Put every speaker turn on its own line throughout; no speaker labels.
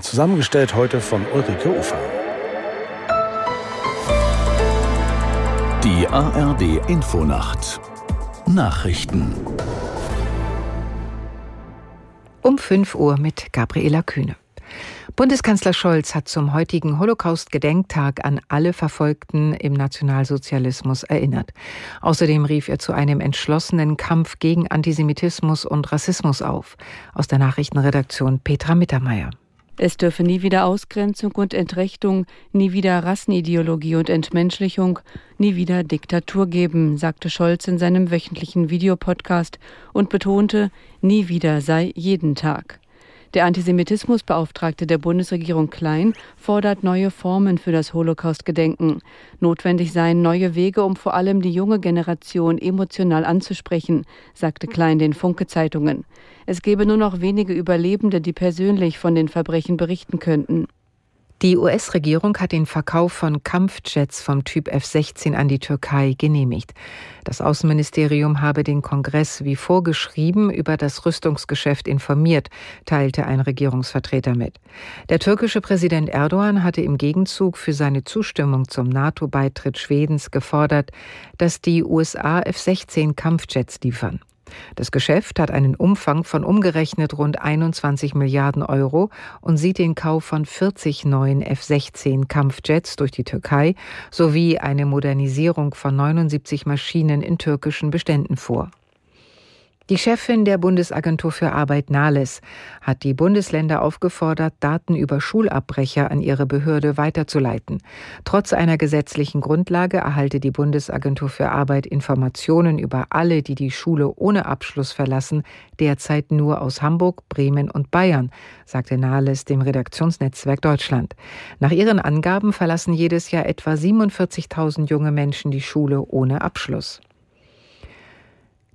Zusammengestellt heute von Ulrike Ufer.
Die ARD Infonacht Nachrichten
um 5 Uhr mit Gabriela Kühne. Bundeskanzler Scholz hat zum heutigen Holocaust-Gedenktag an alle Verfolgten im Nationalsozialismus erinnert. Außerdem rief er zu einem entschlossenen Kampf gegen Antisemitismus und Rassismus auf. Aus der Nachrichtenredaktion Petra Mittermeier.
Es dürfe nie wieder Ausgrenzung und Entrechtung, nie wieder Rassenideologie und Entmenschlichung, nie wieder Diktatur geben, sagte Scholz in seinem wöchentlichen Videopodcast und betonte, nie wieder sei jeden Tag. Der Antisemitismusbeauftragte der Bundesregierung Klein fordert neue Formen für das Holocaust-Gedenken. Notwendig seien neue Wege, um vor allem die junge Generation emotional anzusprechen, sagte Klein den Funke-Zeitungen. Es gebe nur noch wenige Überlebende, die persönlich von den Verbrechen berichten könnten.
Die US-Regierung hat den Verkauf von Kampfjets vom Typ F-16 an die Türkei genehmigt. Das Außenministerium habe den Kongress wie vorgeschrieben über das Rüstungsgeschäft informiert, teilte ein Regierungsvertreter mit. Der türkische Präsident Erdogan hatte im Gegenzug für seine Zustimmung zum NATO-Beitritt Schwedens gefordert, dass die USA F-16 Kampfjets liefern. Das Geschäft hat einen Umfang von umgerechnet rund 21 Milliarden Euro und sieht den Kauf von 40 neuen F-16 Kampfjets durch die Türkei sowie eine Modernisierung von 79 Maschinen in türkischen Beständen vor. Die Chefin der Bundesagentur für Arbeit Nahles hat die Bundesländer aufgefordert, Daten über Schulabbrecher an ihre Behörde weiterzuleiten. Trotz einer gesetzlichen Grundlage erhalte die Bundesagentur für Arbeit Informationen über alle, die die Schule ohne Abschluss verlassen, derzeit nur aus Hamburg, Bremen und Bayern, sagte Nahles dem Redaktionsnetzwerk Deutschland. Nach ihren Angaben verlassen jedes Jahr etwa 47.000 junge Menschen die Schule ohne Abschluss.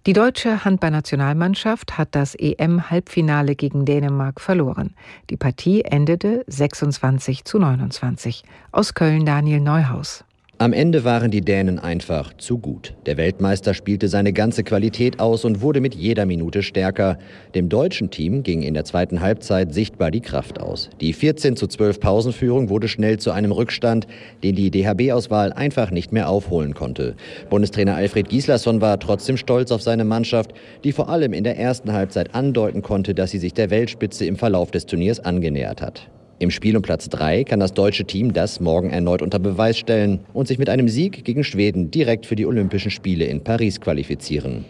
Die deutsche Handballnationalmannschaft hat das EM-Halbfinale gegen Dänemark verloren. Die Partie endete 26 zu 29. Aus Köln Daniel Neuhaus.
Am Ende waren die Dänen einfach zu gut. Der Weltmeister spielte seine ganze Qualität aus und wurde mit jeder Minute stärker. Dem deutschen Team ging in der zweiten Halbzeit sichtbar die Kraft aus. Die 14 zu 12 Pausenführung wurde schnell zu einem Rückstand, den die DHB-Auswahl einfach nicht mehr aufholen konnte. Bundestrainer Alfred Gislason war trotzdem stolz auf seine Mannschaft, die vor allem in der ersten Halbzeit andeuten konnte, dass sie sich der Weltspitze im Verlauf des Turniers angenähert hat. Im Spiel um Platz 3 kann das deutsche Team das morgen erneut unter Beweis stellen und sich mit einem Sieg gegen Schweden direkt für die Olympischen Spiele in Paris qualifizieren.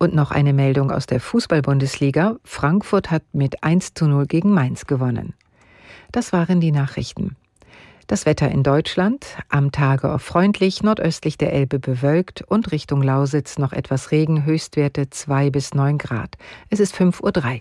Und noch eine Meldung aus der Fußball-Bundesliga. Frankfurt hat mit 1 zu 0 gegen Mainz gewonnen. Das waren die Nachrichten. Das Wetter in Deutschland. Am Tage auf freundlich, nordöstlich der Elbe bewölkt und Richtung Lausitz noch etwas Regen, Höchstwerte 2 bis 9 Grad. Es ist 5.03 Uhr.